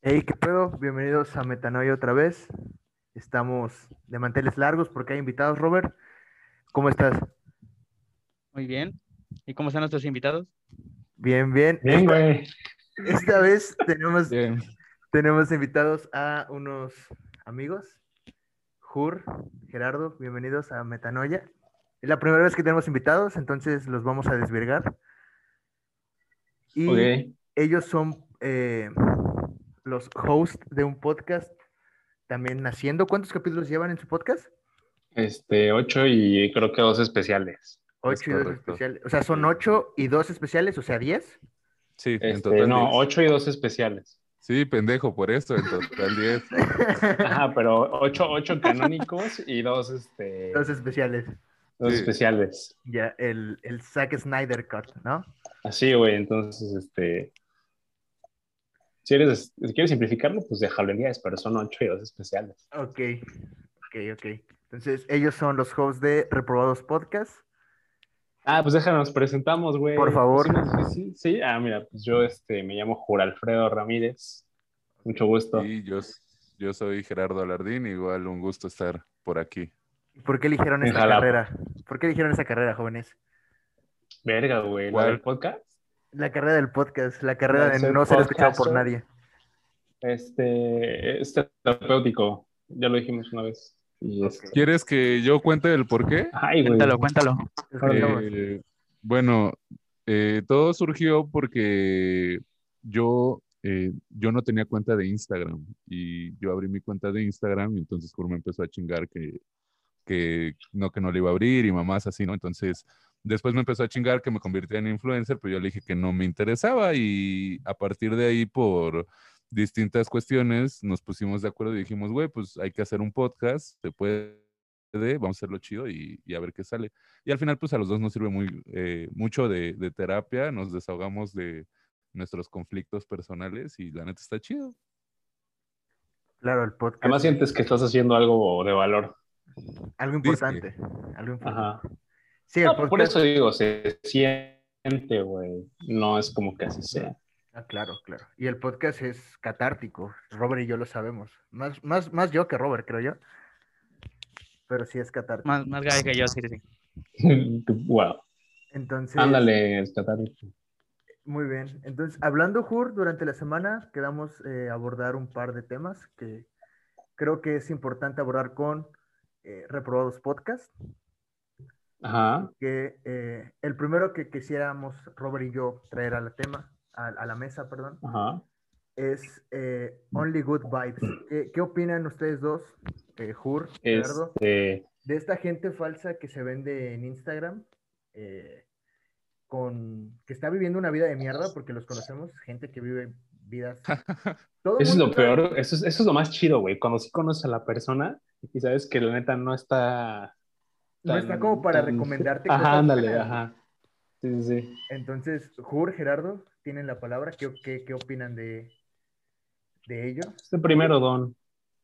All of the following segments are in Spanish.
Hey, ¿qué pedo? Bienvenidos a Metanoia otra vez. Estamos de manteles largos porque hay invitados, Robert. ¿Cómo estás? Muy bien. ¿Y cómo están nuestros invitados? Bien, bien. Bien, esta, güey. esta vez tenemos, Bien. tenemos invitados a unos amigos. Jur, Gerardo, bienvenidos a Metanoia. Es la primera vez que tenemos invitados, entonces los vamos a desvirgar. Y ellos son eh, los hosts de un podcast también naciendo. ¿Cuántos capítulos llevan en su podcast? Este, ocho y creo que dos especiales. Ocho y dos especiales. O sea, son ocho y dos especiales, o sea, diez. Sí, en Este, total no, 10. ocho y dos especiales. Sí, pendejo, por eso, en total 10. Ajá, pero ocho, ocho canónicos y dos, este, Dos especiales. dos Sí. especiales. Ya, el, el Zack Snyder Cut, ¿no? Así, güey, entonces, este, si eres, si quieres simplificarlo, pues déjalo en 10, pero son ocho y dos especiales. Ok, ok, ok. Entonces, ellos son los hosts de Reprobados Podcast. Ah, pues déjanos presentamos, güey. Por favor. Sí, sí, sí. Ah, mira, pues yo, este, me llamo Jura Alfredo Ramírez. Mucho gusto. Y yo, yo soy Gerardo Alardín, igual un gusto estar por aquí. ¿Por qué eligieron esa carrera? ¿Por qué eligieron esa carrera, jóvenes? Verga, güey, ¿la del podcast? La carrera del podcast, la carrera De no ser escuchado por nadie. Este, es terapéutico, ya lo dijimos una vez. Y este- ¿Quieres que yo cuente el por qué? Ay. Cuéntalo, cuéntalo. Eh, bueno, eh, todo surgió porque yo, eh, yo no tenía cuenta de Instagram y yo abrí mi cuenta de Instagram y entonces Kur me empezó a chingar que, que no, que no le iba a abrir y mamás así, ¿no? Entonces después me empezó a chingar que me convirtiera en influencer, pero yo le dije que no me interesaba y a partir de ahí por distintas cuestiones nos pusimos de acuerdo y dijimos, güey, pues hay que hacer un podcast, se puede, vamos a hacerlo chido y, y a ver qué sale. Y al final, pues a los dos nos sirve muy, eh, mucho de, de terapia, nos desahogamos de nuestros conflictos personales y la neta está chido. Claro, el podcast. Además sientes que estás haciendo algo de valor. algo importante. Algo importante. Ajá. Sí, por eso digo, se siente, güey. No es como que así sea. Ah, claro, claro. Y el podcast es catártico. Robert y yo lo sabemos. Más, más, más yo que Robert, creo yo. Pero sí es catártico. Más, más gay que yo, sí, sí. wow. Entonces, Ándale, es catálico. muy bien. Entonces, hablando, Jur, durante la semana quedamos eh, abordar un par de temas que creo que es importante abordar con eh, Reprobados Podcast. Ajá. Que eh, el primero que quisiéramos, Robert y yo, traer a la tema, a, a la mesa, perdón, Ajá. es eh, Only Good Vibes. ¿Qué, qué opinan ustedes dos, eh, Jur, Gerardo, Este, de esta gente falsa que se vende en Instagram? eh, con, que está viviendo una vida de mierda, porque los conocemos, gente que vive vidas. Todo eso es lo sabe- peor. Eso es, eso es lo más chido, güey. Cuando sí conoces a la persona y sabes que la neta no está. No está como para tan- recomendarte cosas Ajá, ándale, buenas, ajá. Sí, sí, sí. Entonces, Jur, Gerardo, tienen la palabra. ¿Qué, qué, qué opinan de, de ello? Este primero, Don.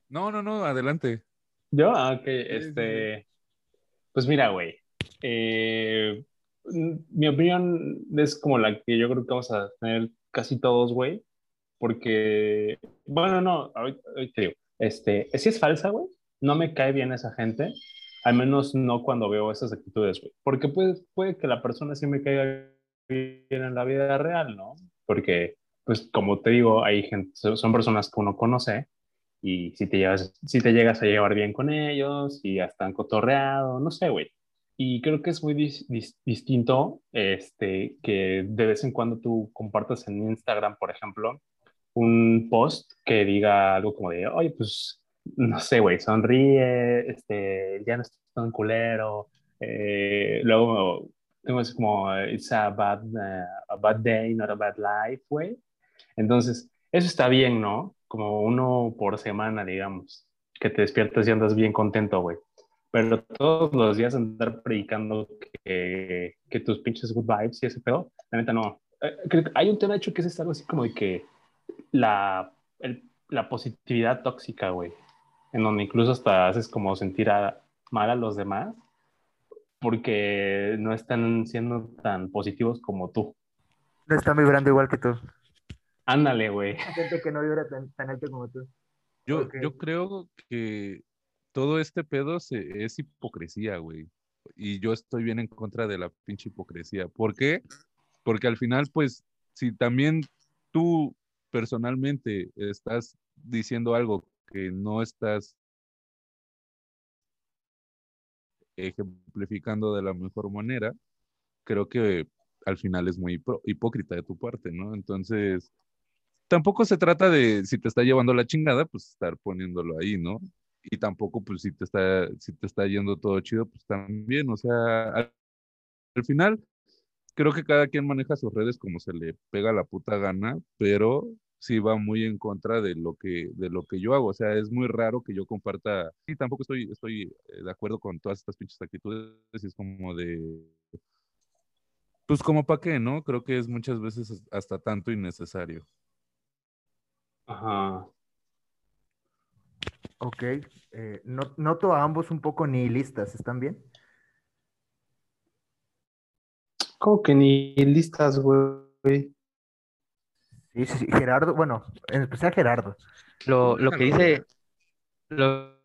No, no, no, adelante. ¿Yo? Ah, ok, este. Pues mira, güey. eh, mi opinión es como la que yo creo que vamos a tener casi todos, güey. Porque, bueno, no, ahorita digo, este, si es falsa, güey, no me cae bien esa gente, al menos no cuando veo esas actitudes, güey. Porque puede, puede que la persona sí me caiga bien en la vida real, ¿no? Porque, pues, como te digo, hay gente, son son personas que uno conoce y si te, llevas, si te llegas a llevar bien con ellos y ya están cotorreado, no sé, güey. Y creo que es muy dis- dis- distinto este, que de vez en cuando tú compartas en Instagram, por ejemplo, un post que diga algo como de, oye, pues, no sé, güey, sonríe, este, ya no estás tan culero. Eh, luego tengo como, it's a bad, uh, a bad day, not a bad life, güey. Entonces, eso está bien, ¿no? Como uno por semana, digamos, que te despiertas y andas bien contento, güey. Pero todos los días andar predicando que, que tus pinches good vibes y ese pedo, la neta no. Eh, hay un tema hecho que es algo así como de que la, el- la positividad tóxica, güey, en donde incluso hasta haces como sentir a- mal a los demás porque no están siendo tan positivos como tú. No están vibrando igual que tú. Ándale, güey. Gente que no vibra tan, tan alto como tú. Yo, yo creo que todo este pedo se- es hipocresía, güey. Y yo estoy bien en contra de la pinche hipocresía. ¿Por qué? Porque al final, pues, si también tú personalmente estás diciendo algo que no estás ejemplificando de la mejor manera, creo que al final es muy hipó- hipócrita de tu parte, ¿no? Entonces, tampoco se trata de si te está llevando la chingada, pues estar poniéndolo ahí, ¿no? Y tampoco, pues si te está, si te está yendo todo chido, pues también, o sea, al, al final, creo que cada quien maneja sus redes como se le pega la puta gana, pero sí va muy en contra de lo que, de lo que yo hago, o sea, es muy raro que yo comparta, sí, tampoco estoy, estoy eh, de acuerdo con todas estas pinches actitudes, y es como de, pues como para qué, ¿no? Creo que es muchas veces hasta tanto innecesario. Ajá. Ok. eh, no- noto a ambos un poco nihilistas, ¿están bien? ¿Cómo que ni listas, güey? Sí, sí, sí. Gerardo, bueno, en especial Gerardo. Lo, lo que dice, lo,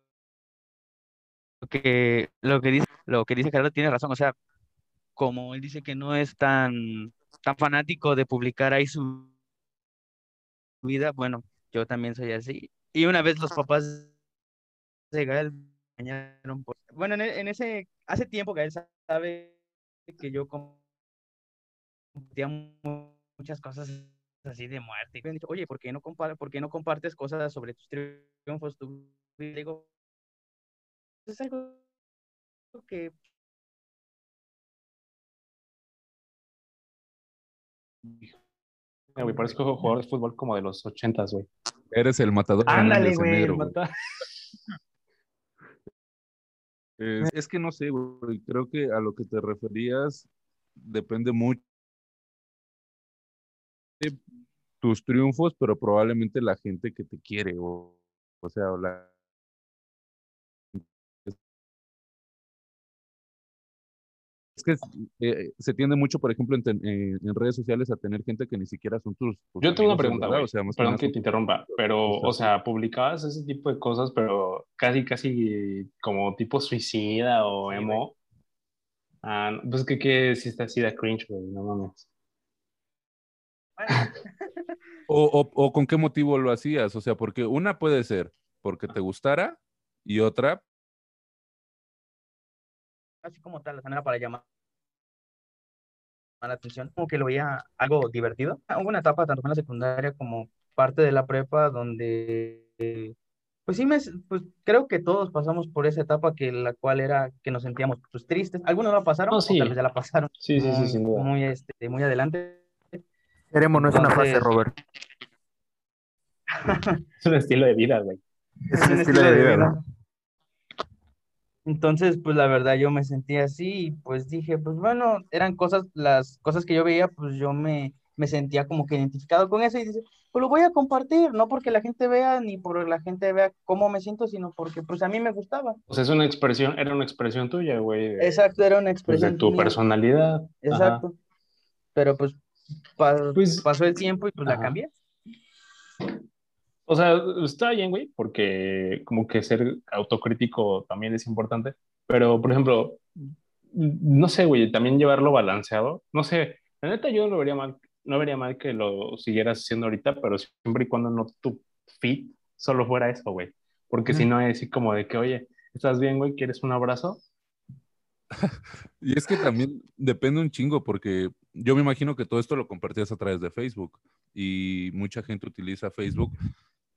lo que, lo que dice, lo que dice Gerardo tiene razón. O sea, como él dice que no es tan, tan fanático de publicar ahí su vida, bueno, yo también soy así. Y una vez los papás de Gael engañaron por- Bueno, en, e- en ese, hace tiempo Gael sabe que yo compartía mu- muchas cosas así de muerte. Y me han dicho, oye, ¿por qué no compar- por qué no compartes cosas sobre tus triunfos? Tu vida?" Y digo, es algo que Güey, parezco jugador de fútbol como de los ochentas, güey. Eres el matador Ándale, güey. mata- Eh, es que no sé, güey, creo que a lo que te referías depende mucho de tus triunfos, pero probablemente la gente que te quiere, o, o sea, o la... Es que eh, se tiende mucho, por ejemplo, en, ten- en- en redes sociales a tener gente que ni siquiera son tus... tus Yo tengo una pregunta, o sea, Perdón que te interrumpa, pero, o sea, publicabas ese tipo de cosas, pero casi, casi como tipo suicida o Sí, emo. Ah, pues que, que si está así de cringe, güey, no mames. bueno, O, o- o con qué motivo lo hacías, o sea, porque una puede ser porque te gustara y otra así como tal, la manera para llamar la atención, como que lo veía algo divertido. Hubo una etapa, tanto en la secundaria como parte de la prepa, donde, eh, pues sí, me, pues creo que todos pasamos por esa etapa que la cual era que nos sentíamos pues tristes. Algunos la pasaron, No, o sí. tal vez ya la pasaron Sí, sí, sí, muy, este, muy adelante. Seremo no es una Entonces- Robert. Es un estilo de vida, güey. Es un estilo de vida, ¿no? Entonces, pues la verdad yo me sentí así y pues dije, pues bueno, eran cosas, las cosas que yo veía, pues yo me, me sentía como que identificado con eso y dice, pues lo voy a compartir, no porque la gente vea ni por la gente vea cómo me siento, sino porque pues a mí me gustaba. O sea, es una expresión, era una expresión tuya, güey. de- Exacto, era una pues, expresión de tu mía. personalidad. Ajá. Exacto. Pero pues, pa- Pues- pasó el tiempo y pues la cambié. O sea, está bien, güey, porque como que ser autocrítico también es importante, pero por ejemplo, no sé, güey, también llevarlo balanceado, no sé, la neta yo no lo vería mal, no vería mal que lo siguieras haciendo ahorita, pero siempre y cuando no tu fit solo fuera eso, güey, porque si no es así como de que, oye, ¿estás bien, güey? ¿Quieres un abrazo? Y es que también depende un chingo, porque yo me imagino que todo esto lo compartías a través de Facebook y mucha gente utiliza Facebook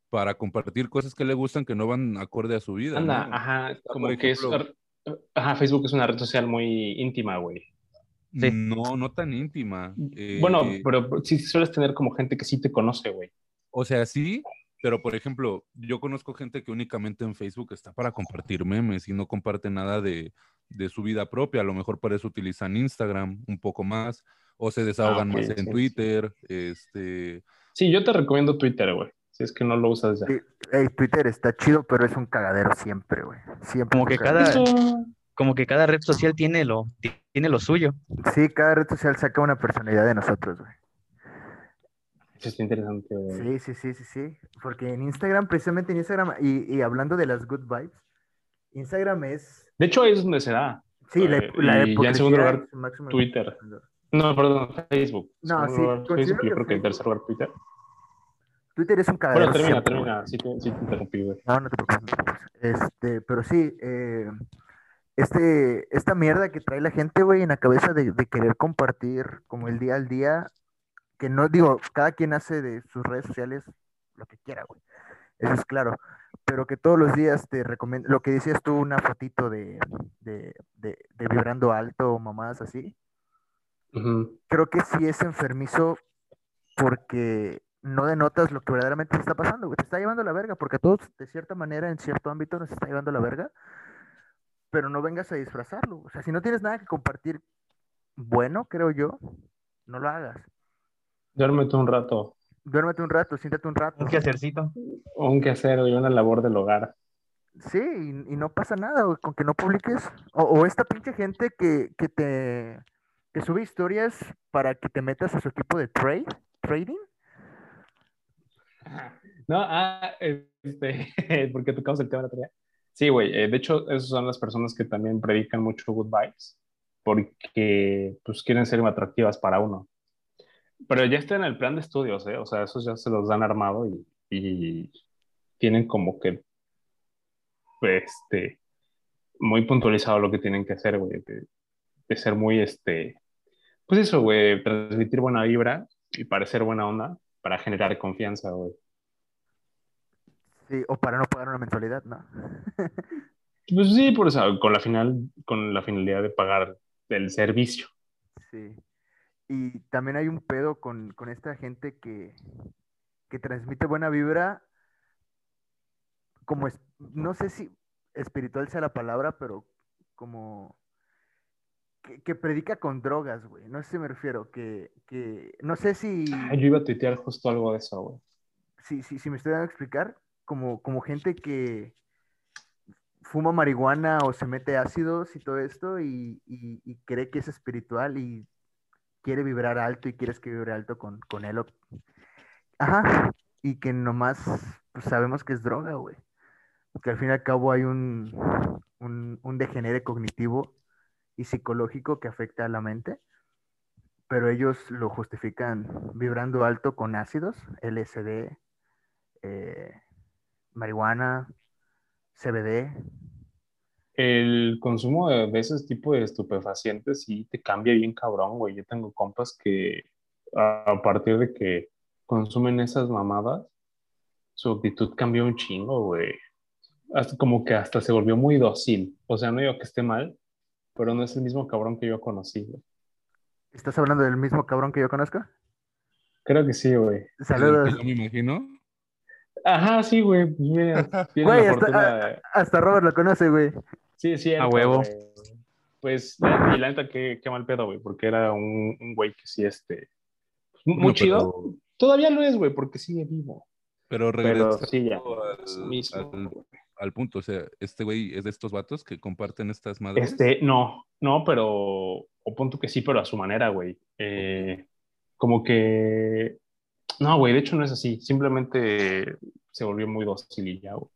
para compartir cosas que le gustan que no van acorde a su vida. Anda, ¿no? ajá, como que es, ajá, Facebook es una red social muy íntima, güey. Sí. No, no tan íntima. Eh, Bueno, pero sí sueles tener como gente que sí te conoce, güey. O sea, sí, pero por ejemplo, yo conozco gente que únicamente en Facebook está para compartir memes y no comparte nada de, de su vida propia. A lo mejor para eso utilizan Instagram un poco más o se desahogan ok, más en sí. Twitter. Este, Sí, yo te recomiendo Twitter, güey. Si es que no lo usas ya. Sí, ey, Twitter está chido, pero es un cagadero siempre, güey. Siempre. Como que cada, como que cada red social tiene lo, tiene lo suyo. Sí, cada red social saca una personalidad de nosotros, güey. Eso está interesante, güey. Sí, sí, sí, sí, sí. Porque en Instagram, precisamente en Instagram, y, y hablando de las good vibes, Instagram es, De hecho, ahí es donde se da. sí, la, Eh, la y ya en segundo lugar, Twitter. No, perdón, Facebook. No, sí, lugar, Facebook, yo creo que en tercer lugar Twitter. Twitter es un cagadero. Bueno, termina, siempre, termina. Sí, te, sí te interrumpí, güey. No, no te preocupes, no te preocupes. Este, pero sí, eh, este, esta mierda que trae la gente, güey, en la cabeza de, de querer compartir como el día al día, que no digo, cada quien hace de sus redes sociales lo que quiera, güey. Eso es claro. Pero que todos los días te recomiendo, lo que decías tú, una fotito de, de, de, de vibrando alto o mamadas así, Creo que sí es enfermizo porque no denotas lo que verdaderamente te está pasando, güey. Te está llevando la verga, porque a todos, de cierta manera, en cierto ámbito, nos está llevando la verga, pero no vengas a disfrazarlo. O sea, si no tienes nada que compartir bueno, creo yo, no lo hagas. Duérmete un rato. Duérmete un rato, siéntate un rato. Un quehacercito. O un quehacer, güey, una labor del hogar. Sí, y, y no pasa nada güey, con que no publiques. O, o esta pinche gente que, que te que sube historias para que te metas a su equipo de trade, trading. No, ah, este, porque tocamos el tema la otra día. Sí, güey, eh, de hecho, esas son las personas que también predican mucho good vibes, porque pues quieren ser atractivas para uno. Pero ya está en el plan de estudios, ¿eh? O sea, esos ya se los han armado y, y tienen como que, este, muy puntualizado lo que tienen que hacer, güey, de, de ser muy, este, pues eso, güey, transmitir buena vibra y parecer buena onda para generar confianza, güey. Sí, o para no pagar una mensualidad, ¿no? Pues sí, por eso, con la final, con la finalidad de pagar el servicio. Sí. Y también hay un pedo con, con esta gente que, que transmite buena vibra, como es, no sé si espiritual sea la palabra, pero como que, que predica con drogas, güey. No sé si me refiero, que, que no sé si, Yo iba a tuitear justo algo de eso, güey. si, si, si me estoy dando a explicar, como, como gente que fuma marihuana o se mete ácidos y todo esto y, y- y cree que es espiritual y quiere vibrar alto y quieres que vibre alto con, con él. o- Ajá, y que nomás pues, sabemos que es droga, güey. Que al fin y al cabo hay un, un, un degenere cognitivo y psicológico que afecta a la mente, pero ellos lo justifican vibrando alto con ácidos, LSD, eh, marihuana, CBD. El consumo de, ese tipo de estupefacientes sí te cambia bien cabrón, güey. Yo tengo compas que a, partir de que consumen esas mamadas, su actitud cambió un chingo, güey. Como que hasta se volvió muy dócil. O sea, no digo que esté mal, pero no es el mismo cabrón que yo conocí, güey. ¿Estás hablando del mismo cabrón que yo conozco? Creo que sí, güey. Saludos. Yo me imagino. Ajá, sí, güey. Pues mira, Güey, hasta- de- Hasta Robert lo conoce, güey. Sí, sí. A huevo. Pues, y la neta, qué, qué mal pedo, güey, porque era un, un güey que sí, este, muy chido. pero- Todavía lo es, güey, porque sigue vivo. Pero Pero regresando sí, ya. al, Mismo, al- güey. Al punto, o sea, este güey es de estos vatos que comparten estas madres. Este, no, no, pero, o punto que sí, pero a su manera, güey. Eh, como que, no, güey, de hecho no es así, simplemente se volvió muy dócil y ya, güey.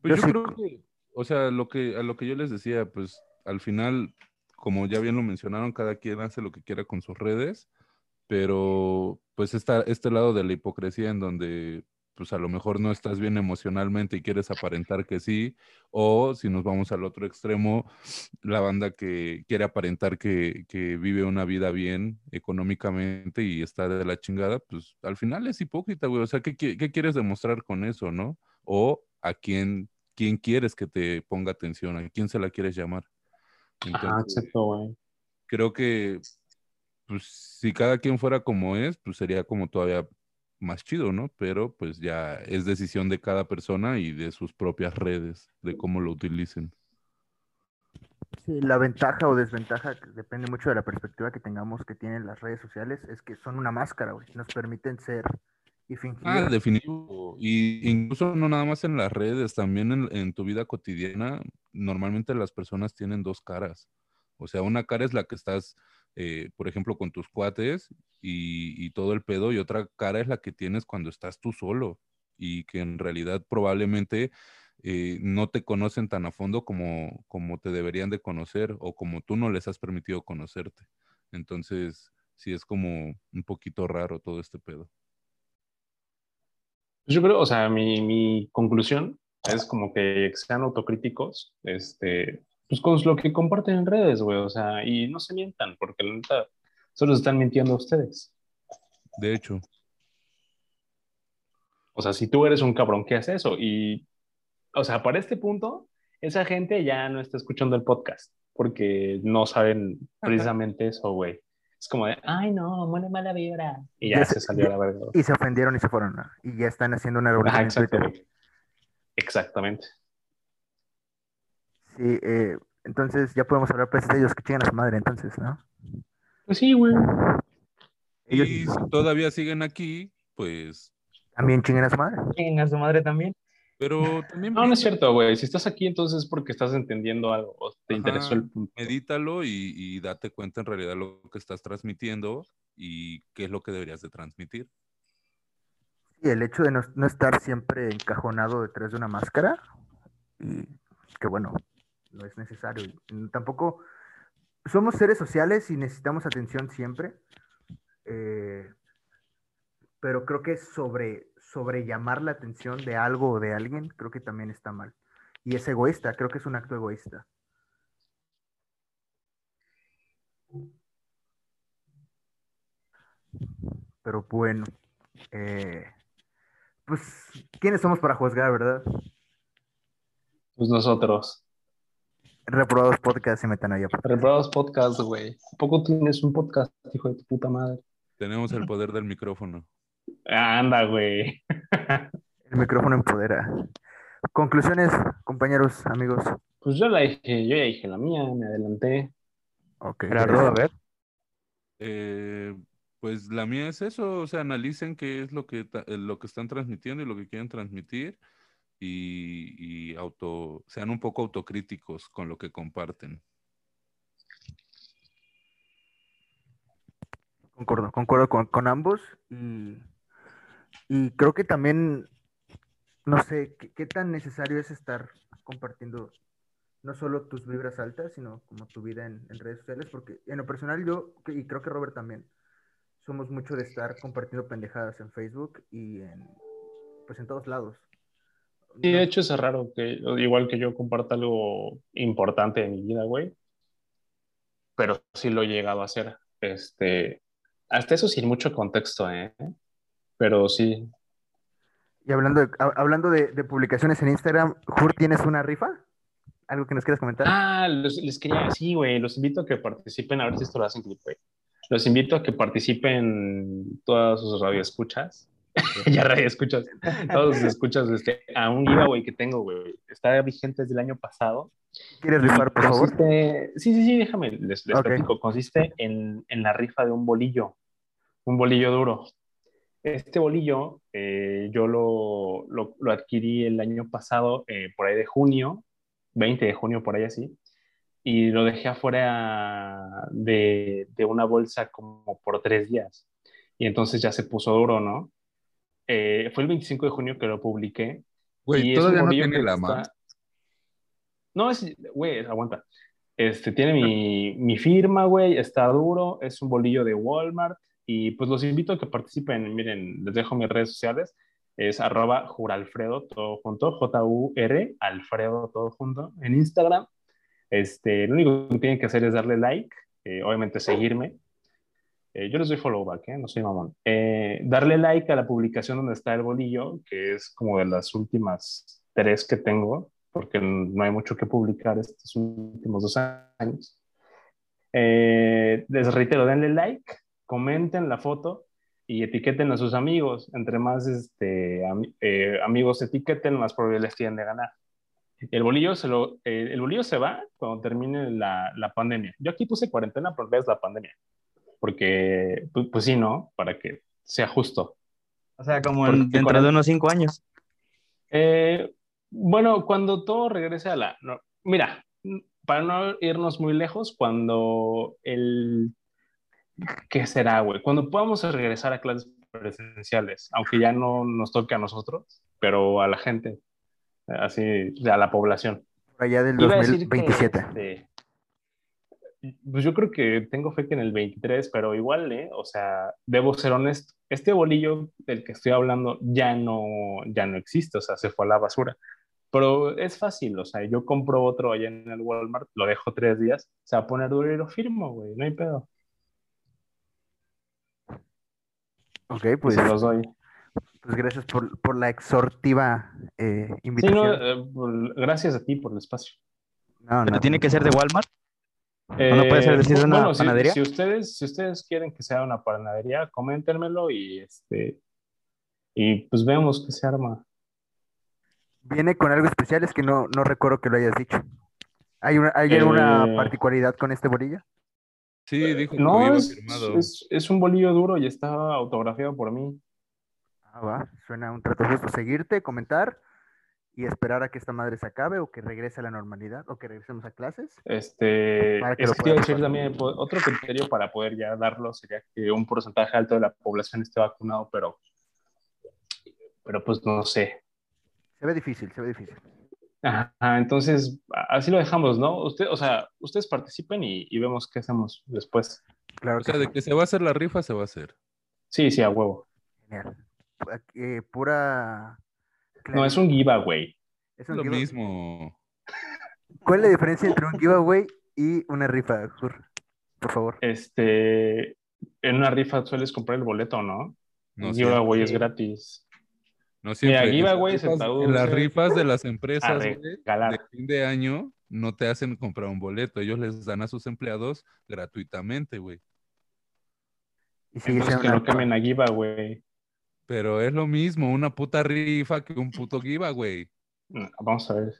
Pues Yo yo sí- creo que, o sea, lo que, a lo que yo les decía, pues al final, como ya bien lo mencionaron, cada quien hace lo que quiera con sus redes, pero pues está este lado de la hipocresía en donde pues a lo mejor no estás bien emocionalmente y quieres aparentar que sí, o si nos vamos al otro extremo, la banda que quiere aparentar que, que vive una vida bien económicamente y está de la chingada, pues al final es hipócrita, güey. O sea, ¿qué, qué quieres demostrar con eso, no? O a quién, quién quieres que te ponga atención, a quién se la quieres llamar. Ajá, Entonces, exacto, güey. creo que pues si cada quien fuera como es, pues sería como todavía más chido, ¿no? Pero pues ya es decisión de cada persona y de sus propias redes, de cómo lo utilicen. Sí, la ventaja o desventaja que depende mucho de la perspectiva que tengamos que tienen las redes sociales, es que son una máscara, güey. Nos permiten ser y fingir. Ah, definitivo. Y incluso no nada más en las redes, también en, en tu vida cotidiana, normalmente las personas tienen dos caras. O sea, una cara es la que estás eh, por ejemplo, con tus cuates y, todo el pedo, y otra cara es la que tienes cuando estás tú solo y que en realidad probablemente eh, no te conocen tan a fondo como, como te deberían de conocer o como tú no les has permitido conocerte. Entonces, sí es como un poquito raro todo este pedo. Yo creo, o sea, mi, mi conclusión es como que sean autocríticos, este, pues con lo que comparten en redes, güey, o sea, y no se mientan, porque la neta solo se están mintiendo a ustedes. De hecho, O sea, si tú eres un cabrón que hace eso y, o sea, para este punto, esa gente ya no está escuchando el podcast porque no saben precisamente eso, güey. Es como de, ay, no, muere mala vibra. Y ya Ya se se- salió a la verga. Y se ofendieron y se fueron. ¿no? Y ya están haciendo una Ajá, revolución en exacto, Twitter. güey. Exactamente. Sí, eh, entonces ya podemos hablar pues de ellos que chingan a su madre, entonces, ¿no? Pues sí, güey. Ellos y si todavía siguen aquí, pues, también chingan a su madre. Chinguen a su madre también. pero también No, no es cierto, güey. Si estás aquí, entonces es porque estás entendiendo algo o te Ajá. interesó el punto. medítalo y, y date cuenta en realidad lo que estás transmitiendo y qué es lo que deberías de transmitir. Y el hecho de no, no estar siempre encajonado detrás de una máscara, y que bueno, no es necesario. Tampoco somos seres sociales y necesitamos atención siempre, eh, pero creo que sobre, sobre llamar la atención de algo o de alguien, creo que también está mal. Y es egoísta, creo que es un acto egoísta. Pero bueno, eh, pues, ¿quiénes somos para juzgar, verdad? Pues nosotros. Reprobados podcast y metanoia. podcast. Reprobados podcast, güey. ¿A poco tienes un podcast, hijo de tu puta madre? Tenemos el poder del micrófono. Anda, güey. El micrófono empodera. Conclusiones, compañeros, amigos. Pues yo la dije, yo ya dije la mía, me adelanté. Ok. Gerardo, a ver. Eh, pues la mía es eso, o sea, analicen qué es lo que, eh, lo que están transmitiendo y lo que quieren transmitir y, auto, sean un poco autocríticos con lo que comparten. Concuerdo, concuerdo con, con ambos. Y, y creo que también, no sé, ¿qué, tan necesario es estar compartiendo no solo tus vibras altas, sino como tu vida en, en redes sociales? Porque en lo personal yo, y creo que Robert también, somos mucho de estar compartiendo pendejadas en Facebook y en, pues en todos lados. Sí, de hecho es raro que, igual que yo comparta algo importante en mi vida, güey. Pero sí lo he llegado a hacer. Este, hasta eso sin mucho contexto, ¿eh? Pero sí. Y hablando de, ha- hablando de, de publicaciones en Instagram, Jur, ¿tienes una rifa? ¿Algo que nos quieras comentar? Ah, los- les quería, sí, güey, los invito a que participen, a ver si esto lo hacen clip, güey. Los invito a que participen todas sus radioescuchas. ya radioescuchas. Todos escuchas este, a un giveaway que tengo, güey. Está vigente desde el año pasado. ¿Quieres rifar, por favor? Consiste- Sí, sí, sí, déjame, les, les Ok. platico. Consiste en, en la rifa de un bolillo, un bolillo duro. Este bolillo eh, yo lo, lo, lo adquirí el año pasado, eh, por ahí de junio, 20 de junio, por ahí así, y lo dejé afuera de, de una bolsa como por tres días. Y entonces ya se puso duro, ¿no? Eh, fue el 25 de junio que lo publiqué. Güey, todavía no tiene la está- más. no, es, güey, aguanta. Este, tiene mi, mi firma, güey, está duro, es un bolillo de Walmart y pues los invito a que participen. Miren, les dejo mis redes sociales, es arroba juralfredo, todo junto, J-U-R, Alfredo, todo junto, en Instagram. Este, lo único que tienen que hacer es darle like, eh, obviamente seguirme. Eh, yo les doy follow back, ¿eh? no soy mamón. Eh, darle like a la publicación donde está el bolillo, que es como de las últimas tres que tengo, porque no hay mucho que publicar estos últimos dos años. Eh, les reitero, denle like, comenten la foto y etiqueten a sus amigos. Entre más este, am- eh, amigos etiqueten, más probabilidades tienen de ganar. El bolillo, se lo, eh, el bolillo se va cuando termine la, la pandemia. Yo aquí puse cuarentena por vez la pandemia, porque, pues, pues sí, ¿no? Para que sea justo. O sea, como en- dentro de unos cinco años. Eh, bueno, cuando todo regrese a la... no, mira, para no irnos muy lejos, cuando el ¿qué será, güey? Cuando podamos regresar a clases presenciales, aunque ya no nos toque a nosotros, pero a la gente, así, a la población. Allá del Iba a decir que, 2027. este, pues yo creo que tengo fe que en el 23, pero igual, ¿eh? O sea, debo ser honesto. Este bolillo del que estoy hablando ya no, ya no existe, o sea, se fue a la basura. Pero es fácil, o sea, yo compro otro allá en el Walmart, lo dejo tres días, se va a poner duro y lo firmo, güey, no hay pedo. Ok, pues, se los doy. pues gracias por, por la exhortiva eh, Sí, invitación. no, eh, por- gracias a ti por el espacio. No, Pero no, tiene que ser de Walmart. Eh, no puede ser decir de una bueno, si- panadería? Si, ustedes, si ustedes quieren que sea una panadería, coméntenmelo y este y pues vemos qué se arma. Viene con algo especial, es que no, no recuerdo que lo hayas dicho. ¿Hay, una, ¿hay Eh, alguna particularidad con este bolillo? Sí, dijo que No, iba es, firmado. es, es un bolillo duro y está autografiado por mí. Ah, va, suena un trato justo. Seguirte, comentar y esperar a que esta madre se acabe o que regrese a la normalidad o que regresemos a clases. Este, Para que es lo que te iba a puedas decir usar. también, po- otro criterio para poder ya darlo sería que un porcentaje alto de la población esté vacunado, pero, pero pues no sé. Se ve difícil, se ve difícil. Ajá, entonces, así lo dejamos, ¿no? Usted, o sea, ustedes participen y, y vemos qué hacemos después. Claro O sea, sí. de que se va a hacer la rifa, se va a hacer. Sí, sí, a huevo. Genial. Eh, pura. No, es un giveaway. es un lo giveaway. mismo. ¿Cuál es la diferencia entre un giveaway y una rifa, Jur? Por favor. Este, en una rifa sueles comprar el boleto, ¿no? No el giveaway es gratis. No siempre. En las giveaway se rifas- traduce En las rifas de las empresas güey, de fin de año no te hacen comprar un boleto. Ellos les dan a sus empleados gratuitamente, güey. Y sigue Entonces siendo que una no cambien a giveaway. Pero es lo mismo, una puta rifa que un puto giveaway. Mm, Vamos a ver.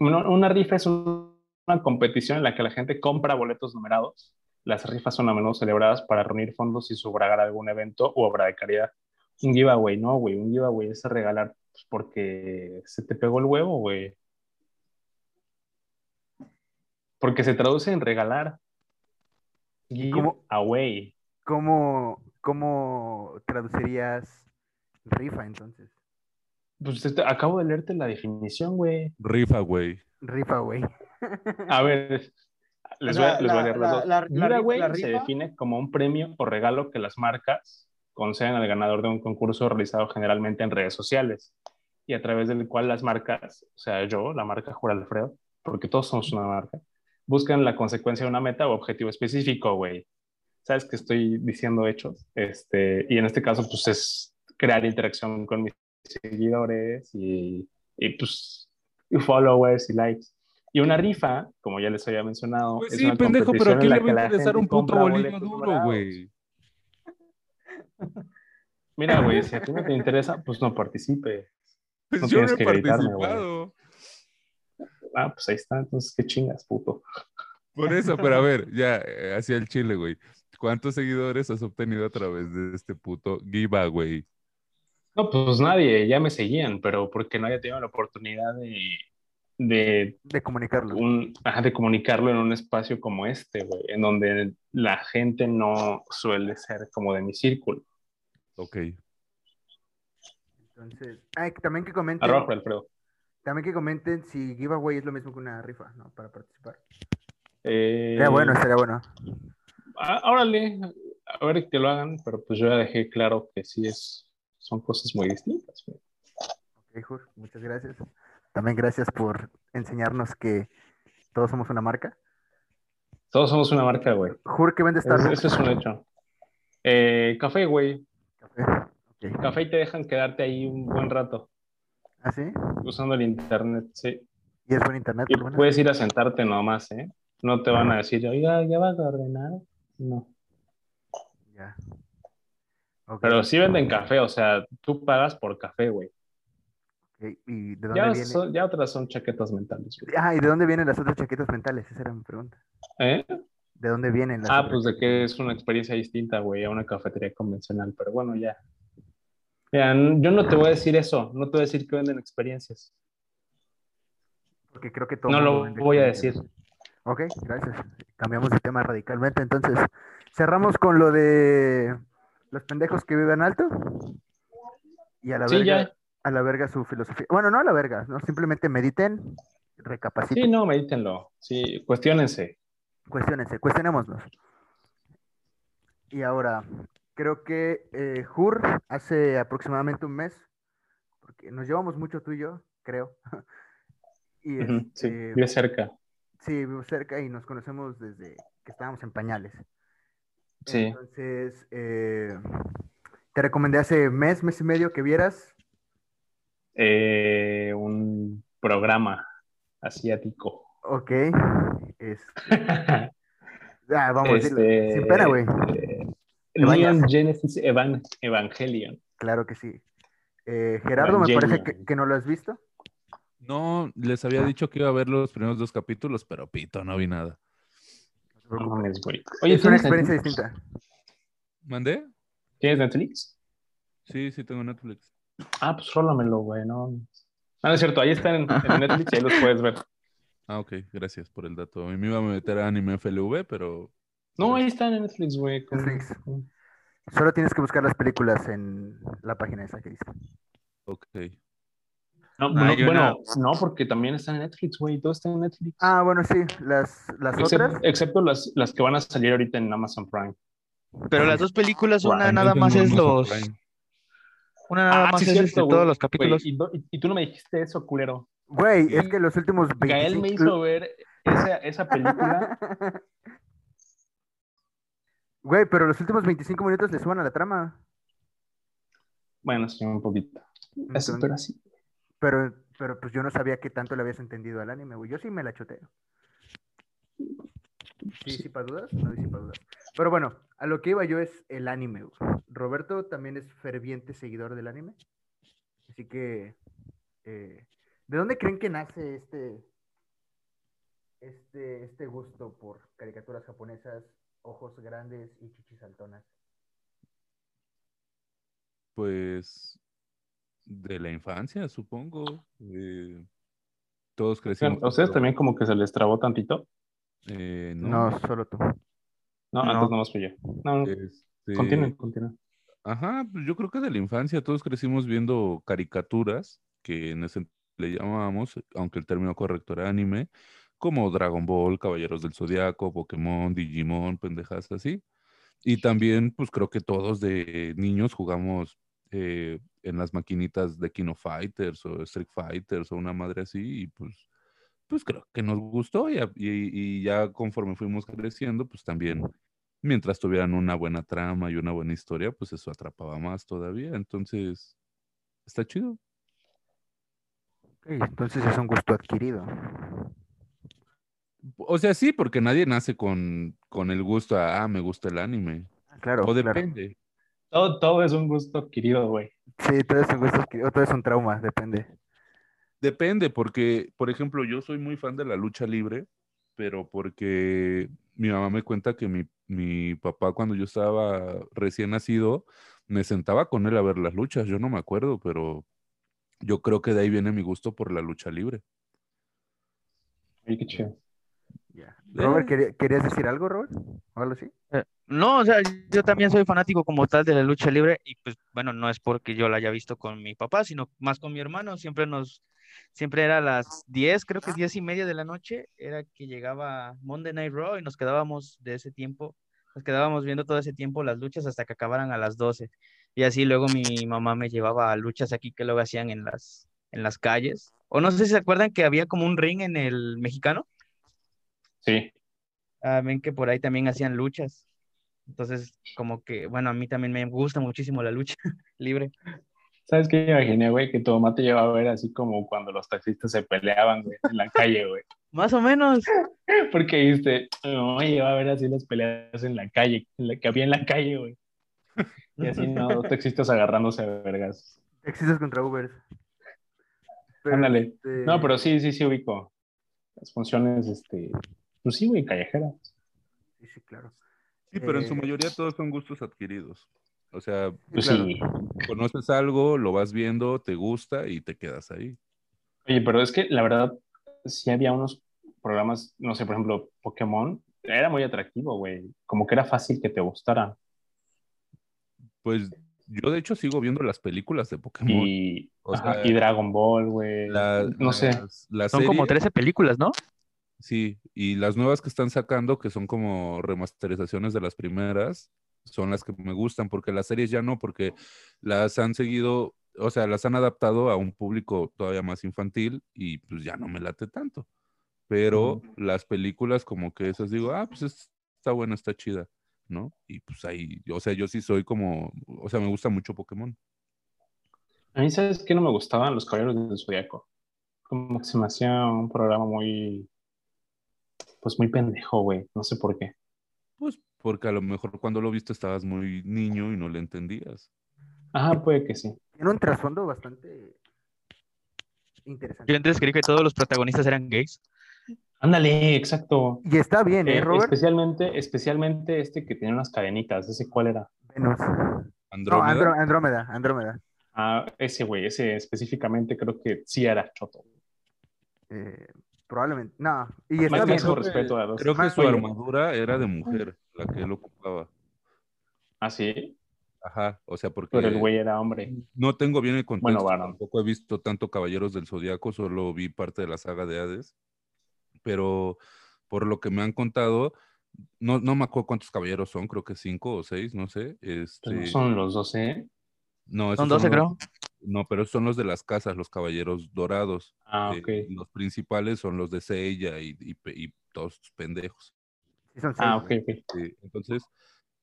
Una, una rifa es un- una competición en la que la gente compra boletos numerados. Las rifas son a menudo celebradas para reunir fondos y sufragar algún evento u obra de caridad. Un giveaway, no, güey. Un giveaway es regalar pues, porque se te pegó el huevo, güey. Porque se traduce en regalar. ¿Cómo? Giveaway. ¿Cómo, ¿Cómo traducirías rifa entonces? Pues te- acabo de leerte la definición, güey. Rifa, güey. Rifa, güey. A ver, les voy a, La- les voy a la- leer la- las dos. la- la la se rifa- define como un premio o regalo que las marcas conceden al ganador de un concurso realizado generalmente en redes sociales y a través del cual las marcas, o sea, yo, la marca Jura Alfredo, porque todos somos una marca, buscan la consecuencia de una meta o objetivo específico, güey. ¿Sabes que estoy diciendo hechos? Este, y en este caso, pues es crear interacción con mis seguidores y, y pues, y followers y likes. Y una rifa, como ya les había mencionado, Pues es sí, una pendejo, pero competición ¿a quién en la le va a interesar un puto bolillo duro, güey? Mira, güey, si a ti no te interesa, pues no participes. Pues No yo no tienes he que gritarme, güey. participado. Ah, pues ahí está, entonces qué chingas, puto. Por eso, pero a ver, ya, eh, hacia el chile, güey. ¿Cuántos seguidores has obtenido a través de este puto giveaway? No, pues nadie, ya me seguían, pero porque no haya tenido la oportunidad de, de, De comunicarlo. un, ajá, de comunicarlo en un espacio como este, güey, en donde la gente no suele ser como de mi círculo. Ok. Entonces, ay, también que comenten, Arroba por Alfredo. también que comenten si giveaway es lo mismo que una rifa, ¿no? Para participar. Eh, Sería bueno, estaría bueno. Ah, órale, a ver que lo hagan, pero pues yo ya dejé claro que sí es, son cosas muy distintas. Ok, Jur, muchas gracias. También gracias por enseñarnos que todos somos una marca. Todos somos una marca, güey. Jur, que vende Eso, Starbucks. eso es un hecho. Eh, café, güey. Café. Café y te dejan quedarte ahí un buen rato ¿Ah, sí? usando el internet, sí. Y es buen internet, Y puedes ir a sentarte nomás, ¿eh? No te van a decir, oiga, ¿ya vas a ordenar? No. Ya. Pero sí venden café, o sea, tú pagas por café, güey. ¿Y de dónde Ya, viene? son- ya otras son chaquetas mentales, güey. Ah, ¿y de dónde vienen las otras chaquetas mentales? Esa era mi pregunta. ¿Eh? ¿De dónde vienen las Ah, otras pues de que es una experiencia distinta, güey, a una cafetería convencional, pero bueno, ya. Mira, yo no te voy a decir eso, no te voy a decir que venden experiencias. Porque creo que todo No lo voy a decir. Ok, gracias. Cambiamos de tema radicalmente. Entonces, cerramos con lo de los pendejos que viven alto. Y a la Sí, verga, ya. a la verga su filosofía. Bueno, no a la verga, no, simplemente mediten, recapaciten, Sí, no, medítenlo. Sí, cuestionense. cuestionense, cuestionémonos. Y ahora, creo que eh, Jur hace aproximadamente un mes, porque nos llevamos mucho tú y yo, creo. y Sí, este, cerca. Sí, vivo cerca y nos conocemos desde que estábamos en pañales. Sí. Entonces, eh, te recomendé hace mes, mes y medio que vieras. Eh, un programa asiático. Ok. Este, ah, vamos a decirlo. Sin pena, güey. eh. Neon Genesis Evan- Evangelion. Claro que sí. Eh, Gerardo, me parece que no lo has visto. No, les había dicho que iba a ver los primeros dos capítulos, pero pito, no vi nada. No. Oye, es una ¿tienes experiencia Netflix? distinta. ¿Mandé? ¿Tienes Netflix? Sí, sí tengo Netflix. Ah, pues rólamelo, güey. No. Ah, no es cierto, ahí están en, en Netflix y ahí los puedes ver. Ah, ok, gracias por el dato. A mí me iba a meter a Anime FLV, pero... No, ahí están en Netflix, güey. con- Netflix. Solo tienes que buscar las películas en la página esa que dice. Ok. No, bueno, una- no, porque también están en Netflix, güey. Todo está en Netflix. Ah, bueno, sí. Las, las Excep- otras. excepto las, las que van a salir ahorita en Amazon Prime. Pero las dos películas, una nada más es los. Una nada Ah, más sí, es cierto, este, todos los capítulos. y, no- y- y tú no me dijiste eso, culero. Güey, es que los últimos Gael 25... me hizo ver esa, esa película. Güey, pero los últimos 25 minutos le suban a la trama. Bueno, sí, un poquito. Eso, pero así. Pero, pero pues yo no sabía que tanto le habías entendido al anime, güey. Yo sí me la choteo. Sí, sí, para dudas, no para dudas. Pero bueno, a lo que iba yo es el anime, güey. Roberto también es ferviente seguidor del anime. Así que, eh, ¿de dónde creen que nace este, este, este gusto por caricaturas japonesas, ojos grandes y chichis saltonas? Pues de la infancia, supongo. Eh, todos crecimos. ¿A ustedes también como que se les trabó tantito? Eh, no. No, solo tú. No, No. entonces nomás fui yo. No, no, Este, continúen, continúen. Ajá, pues yo creo que de la infancia todos crecimos viendo caricaturas, que en ese le llamábamos, aunque el término correcto era anime, como Dragon Ball, Caballeros del Zodiaco, Pokémon, Digimon, pendejas así. Y también, pues creo que todos de niños jugamos eh, en las maquinitas de Kino Fighters o Street Fighters o una madre así, y pues, pues creo que nos gustó y, y- y ya conforme fuimos creciendo, pues también mientras tuvieran una buena trama y una buena historia, pues eso atrapaba más todavía. Entonces, está chido. Ok, entonces es un gusto adquirido. O sea, sí, porque nadie nace con, con el gusto a, ah, me gusta el anime. Claro, o claro. Todo, todo es un gusto adquirido, güey. Sí, todo es un gusto adquirido, todo es un trauma, depende. Depende, porque, por ejemplo, yo soy muy fan de la lucha libre, pero porque mi mamá me cuenta que mi, mi papá cuando yo estaba recién nacido, me sentaba con él a ver las luchas. Yo no me acuerdo, pero yo creo que de ahí viene mi gusto por la lucha libre. Oye, qué chido. Ya. Robert. ¿querí- ¿querías decir algo, Robert? ¿O algo así? Eh, No, o sea, yo también soy fanático como tal de la lucha libre y pues bueno, no es porque yo la haya visto con mi papá, sino más con mi hermano. Siempre nos, siempre era a las 10, creo que 10 y media de la noche, era que llegaba Monday Night Raw y nos quedábamos de ese tiempo, nos quedábamos viendo todo ese tiempo las luchas hasta que acabaran a las 12. Y así luego mi mamá me llevaba a luchas aquí que luego hacían en las, en las calles. O no sé si se acuerdan que había como un ring en el mexicano. Sí. Ah, ven que por ahí también hacían luchas. Entonces, como que, bueno, a mí también me gusta muchísimo la lucha libre. ¿Sabes qué? Me imaginé, güey, que tu mamá te llevaba a ver así como cuando los taxistas se peleaban, güey, en la calle, güey. Más o menos. Porque viste, mi mamá me llevaba a ver así las peleas en la calle, en la que había en la calle, güey. Y así, no, dos taxistas agarrándose a vergas. Taxistas contra. Pero, Ándale. este, No, pero sí, sí, sí ubico. Las funciones, este, pues sí, güey, callejeras. Sí, sí, claro. Sí, pero en su Eh, mayoría todos son gustos adquiridos. O sea, Pues claro. sí. conoces algo, lo vas viendo, te gusta y te quedas ahí. Oye, pero es que la verdad, sí había unos programas, no sé, por ejemplo, Pokémon, era muy atractivo, güey. Como que era fácil que te gustara. Pues yo de hecho sigo viendo las películas de Pokémon. Y, O ajá, sea, y Dragon Ball, güey. No sé. las- la Son como serie- 13 películas, ¿no? Sí, y las nuevas que están sacando, que son como remasterizaciones de las primeras, son las que me gustan, porque las series ya no, porque las han seguido, o sea, las han adaptado a un público todavía más infantil y pues ya no me late tanto. Pero las películas como que esas digo, ah, pues es- está buena, está chida, ¿no? Y pues ahí, o sea, yo sí soy como, o sea, me gusta mucho Pokémon. A mí, ¿sabes qué no me gustaban los Caballeros del Zodiaco? Como que se me hacía un programa muy, pues muy pendejo, güey. No sé por qué. Pues porque a lo mejor cuando lo viste estabas muy niño y no le entendías. Ajá, puede que sí. Tiene un trasfondo bastante interesante. Yo antes creí que todos los protagonistas eran gays. Ándale, exacto. Y está bien, ¿eh, Eh, Robert? especialmente, especialmente este que tenía unas cadenitas. ¿Ese cuál era? Venus. No, Andrómeda. Andro- Andrómeda, Andrómeda. Ah, ese güey, ese específicamente creo que sí era choto. Eh, probablemente. No, y está bien. respeto a los. Creo que su armadura era de mujer, la que él ocupaba. Ah, sí, Ajá, o sea, porque pero el güey era hombre. no tengo bien el contexto, Bueno, varón. tampoco he visto tanto Caballeros del Zodiaco, solo vi parte de la saga de Hades, pero por lo que me han contado, no, no me acuerdo cuántos caballeros son, creo que cinco o seis, no sé. Este, no son los 12. no, Son 12, los- creo. No, pero son los de las casas, los caballeros dorados. Ah, Eh, ok. los principales son los de Seiya y, y pe- y todos estos pendejos. Sí, son seis, Ah, ok, ok. Entonces,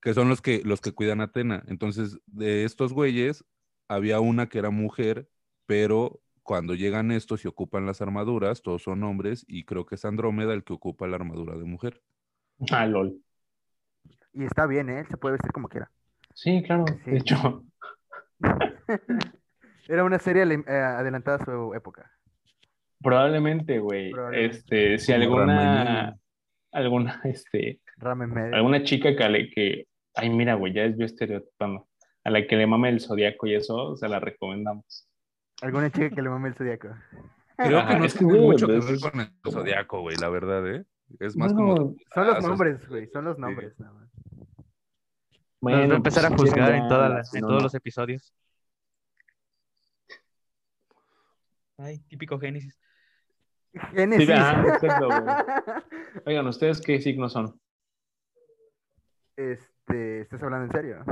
que son los que, los que cuidan a Atena. Entonces, de estos güeyes, había una que era mujer, pero cuando llegan estos y ocupan las armaduras, todos son hombres, y creo que es Andrómeda el que ocupa la armadura de mujer. Ah, lol. Y está bien, ¿eh? Él se puede vestir como quiera. Sí, claro. Sí. De hecho, Era una serie eh, adelantada a su época. probablemente, güey. Este, si alguna, alguna, este, Ramen medio. alguna chica que, le- que, ay, mira, güey, ya es yo estereotipando. A la que le mame el zodiaco y eso, se la recomendamos. Alguna chica que le mame el zodiaco. Creo Ajá, que no es que, güey, mucho que es ver con el zodiaco, güey, la verdad, ¿eh? Es más Bueno, como. Son los nombres, güey. Son los nombres. nada más. Nos va a empezar pues, a juzgar en, todas las- en todos no. los episodios. Ay, típico Génesis. Génesis. Sí, güey. Oigan, ¿ustedes qué signos son? Este, ¿estás hablando en serio?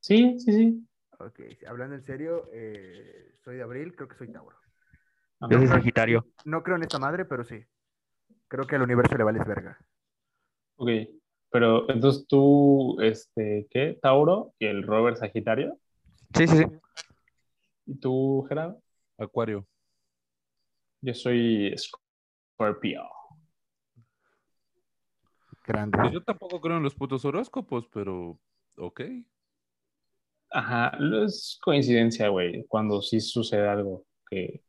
Sí, sí, sí. Ok, hablando en serio, eh, soy de abril, creo que soy Tauro. Ajá. Yo soy Sagitario. No creo en esta madre, pero sí. Creo que al universo le vales verga. Ok, pero entonces tú, este, ¿qué? Tauro y el Robert Sagitario. Sí, sí, sí. ¿Y tú, Gerardo? Acuario. Yo soy Scorpio. Grande. Pues yo tampoco creo en los putos horóscopos, pero. Ok. Ajá, es coincidencia, güey, cuando sí sucede algo que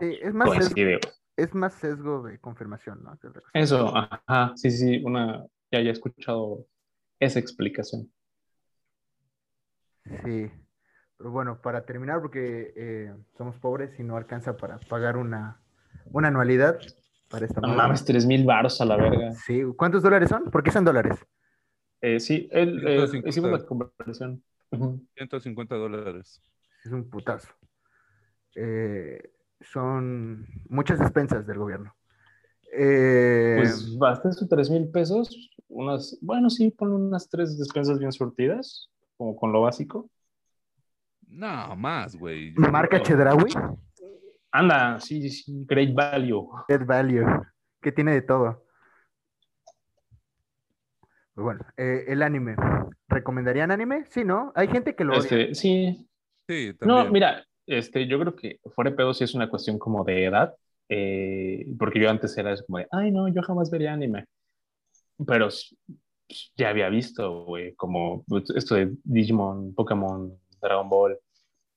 Sí, es más, sesgo, coincide. güey. es más sesgo de confirmación, ¿no? Eso, ajá, sí, sí, una, ya ya he escuchado esa explicación. Sí. Pero bueno, para terminar, porque eh, somos pobres y no alcanza para pagar una, una anualidad para esta No mames, tres mil baros a la verga. Sí, ¿cuántos dólares son? ¿Por qué son dólares? Eh, sí, él, eh, 150. hicimos la conversión. Ujú. 150 dólares. Es un putazo. Eh, son muchas despensas del gobierno. Eh, Pues basta esos tres mil pesos, unas, bueno, sí, pon unas tres despensas bien surtidas, como con lo básico. No, más, güey. marca Chedraui, Anda, sí, sí, sí, great value. Dead Value, que tiene de todo. Pues bueno, eh, el anime. ¿Recomendarían anime? Sí, ¿no? Hay gente que lo odia. Este, sí, Sí, no, mira, este, yo creo que fuera de pedo sí es una cuestión como de edad, eh, porque yo antes era como de, ay, no, yo jamás vería anime. Pero ya había visto, güey, como esto de Digimon, Pokémon, Dragon Ball,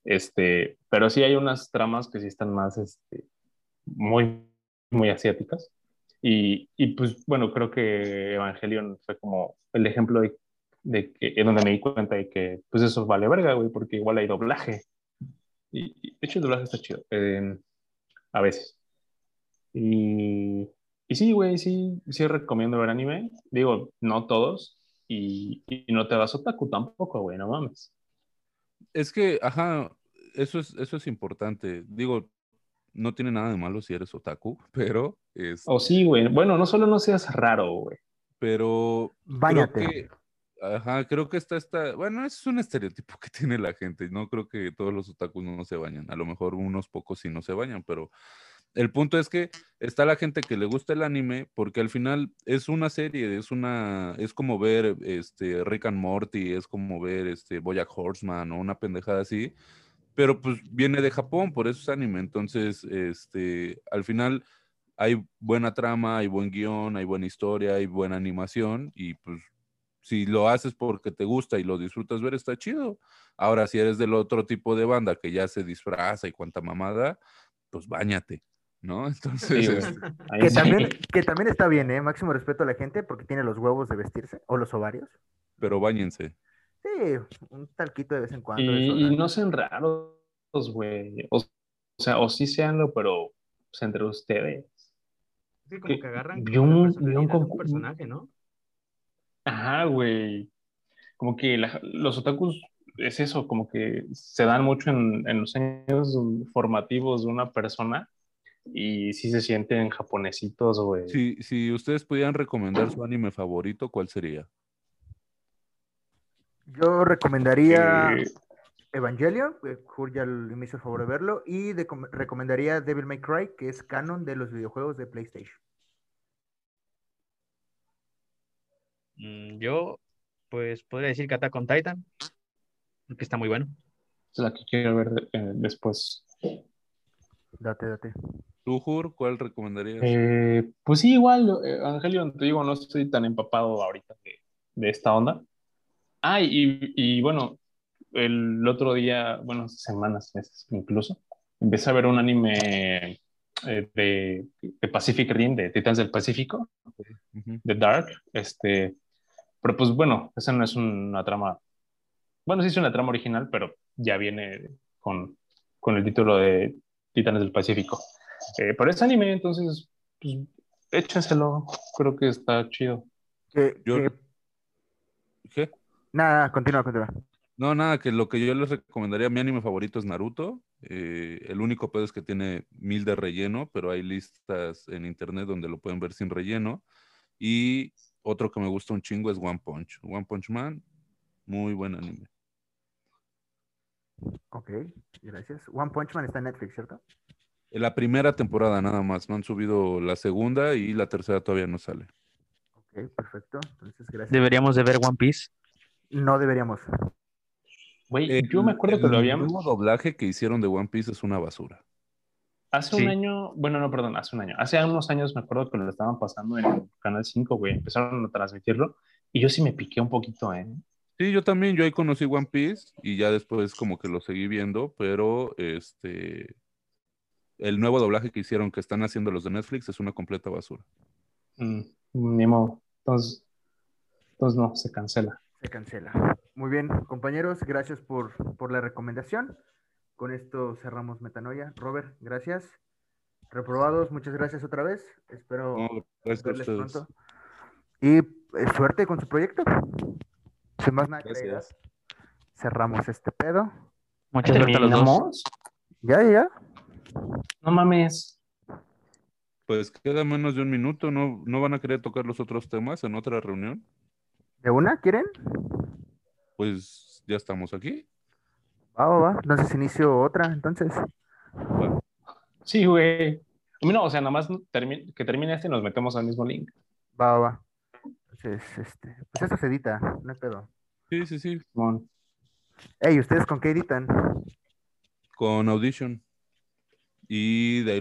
este, pero sí hay unas tramas que sí están más, este, muy, muy asiáticas. Y, y pues bueno, creo que Evangelion fue como el ejemplo de, de que, en donde me di cuenta de que pues eso vale verga, güey, porque igual hay doblaje. Y, y, de hecho el doblaje está chido, eh, a veces. Y, y sí, güey, sí, sí recomiendo ver anime. Digo, no todos. Y, y no te das otaku tampoco, güey, no mames. Es que, ajá, eso es, eso es importante. Digo, no tiene nada de malo si eres otaku, pero... Es, O sí, güey. Bueno, no solo no seas raro, güey. pero creo que, ajá, creo que está esta, bueno, es un estereotipo que tiene la gente. No creo que todos los otakus no se bañan. A lo mejor unos pocos sí no se bañan, pero el punto es que está la gente que le gusta el anime porque al final es una serie, es una, es como ver este Rick and Morty, es como ver este BoJack Horseman o una pendejada así, pero pues viene de Japón, por eso es anime. Entonces, este, al final hay buena trama, hay buen guion, hay buena historia, hay buena animación y pues si lo haces porque te gusta y lo disfrutas ver, está chido. Ahora, si eres del otro tipo de banda que ya se disfraza y cuanta mamada, pues bañate, ¿no? Entonces, Sí, este, Que sí. también, que también está bien, ¿eh? Máximo respeto a la gente porque tiene los huevos de vestirse o los ovarios. pero bañense. Sí, un talquito de vez en cuando. Y, eso, y ¿no? sean raros, güey. O, o sea, o sí seanlo, pero pues, entre ustedes. Sí, como que agarran vi un- vi un personaje, ¿no? Ajá, güey. Como que la- los otakus es eso, como que se dan mucho en, en los años formativos de una persona y sí se sienten japonesitos, güey. Si, si ustedes pudieran recomendar su anime favorito, ¿cuál sería? Yo recomendaría Eh, Evangelion, que Jur ya me hizo el favor de verlo, y de- recomendaría Devil May Cry, que es canon de los videojuegos de PlayStation. Mm, yo, pues, podría decir que Attack on Titan, que está muy bueno. es la que quiero ver eh, después. Date, date. ¿Tú, Jur, cuál recomendarías? Eh, pues sí, igual, eh, Evangelion, te digo, no estoy tan empapado ahorita de, de esta onda. Ah, y, y bueno, el otro día, bueno, semanas, meses incluso, empecé a ver un anime eh, de, de Pacific Rim, de Titans del Pacífico, de Dark, este, pero pues bueno, esa no es una trama, bueno, sí es una trama original, pero ya viene con, con el título de Titanes del Pacífico. Eh, pero es anime, entonces, pues, échenselo, creo que está chido. Yo- ¿Qué? Nada, continúa, continúa. No, nada, que lo que yo les recomendaría, mi anime favorito es Naruto. Eh, el único pedo es que tiene mil de relleno, pero hay listas en internet donde lo pueden ver sin relleno. Y otro que me gusta un chingo es One Punch. One Punch Man, muy buen anime. Ok, gracias. One Punch Man está en Netflix, ¿cierto? En la primera temporada nada más, no han subido la segunda y la tercera todavía no sale. Ok, perfecto. Entonces, gracias. Deberíamos de ver One Piece. No deberíamos. Güey, yo me acuerdo que lo El habíamos... nuevo doblaje que hicieron de One Piece es una basura. Hace Sí. un año, bueno, no, perdón, hace un año. Hace unos años me acuerdo que lo estaban pasando en Canal 5, güey. Empezaron a transmitirlo y yo sí me piqué un poquito, ¿eh? Sí, yo también, yo ahí conocí One Piece y ya después como que lo seguí viendo, pero este el nuevo doblaje que hicieron que están haciendo los de Netflix es una completa basura. Mm, ni modo. Entonces, entonces no, se cancela. Se cancela. Muy bien, compañeros, gracias por, por la recomendación. Con esto cerramos Metanoia. Robert, gracias. Reprobados, muchas gracias otra vez. Espero No, gracias a verles ustedes. pronto. Y eh, suerte con su proyecto. Sin más nada Gracias. cerramos este pedo. Muchas suerte a los dos. Ya, ya, ya. No mames. Pues queda menos de un minuto, ¿no, no van a querer tocar los otros temas en otra reunión? ¿De una quieren? Pues ya estamos aquí. Va, va, va. Entonces inicio otra, entonces. Sí, güey. No, o sea, nada más termi- que termine este y nos metemos al mismo link. Va, va, va. Entonces, este, pues eso se edita, no hay pedo. Sí, sí, sí, Simón. Ey, ¿ustedes con qué editan? con Audition. Y de ahí